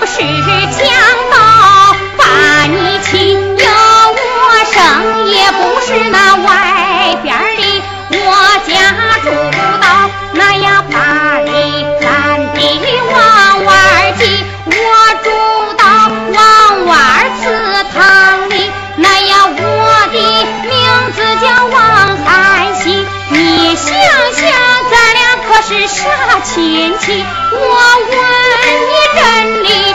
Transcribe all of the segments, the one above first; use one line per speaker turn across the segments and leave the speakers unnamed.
不是强盗把你欺要我生也不是那外边儿的我家住不到那呀芭堤蓝的王湾儿记我住到王湾儿祠堂里那呀我的名字叫王三喜你想想咱俩可是啥亲戚我问你真哩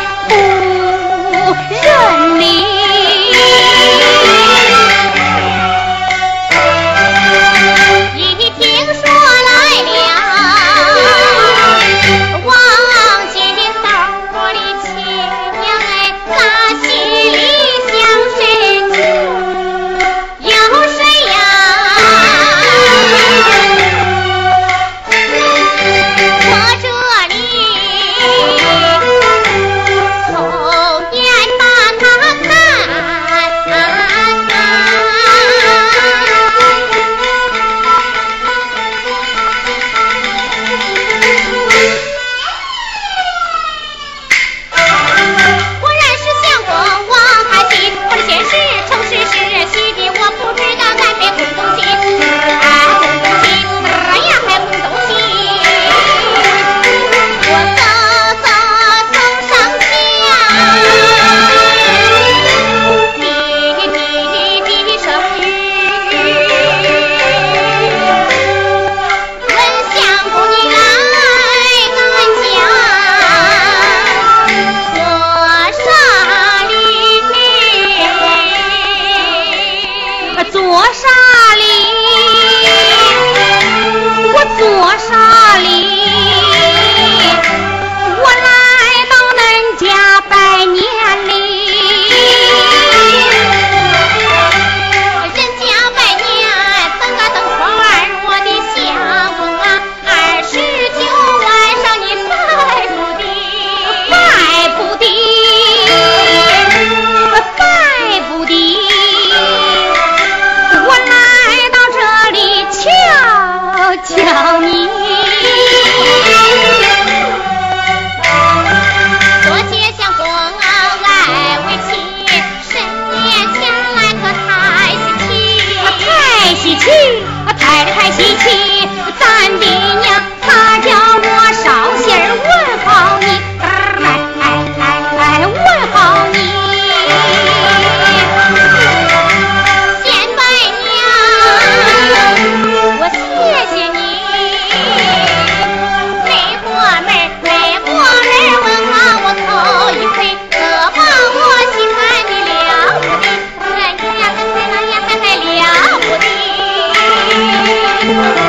Thank you.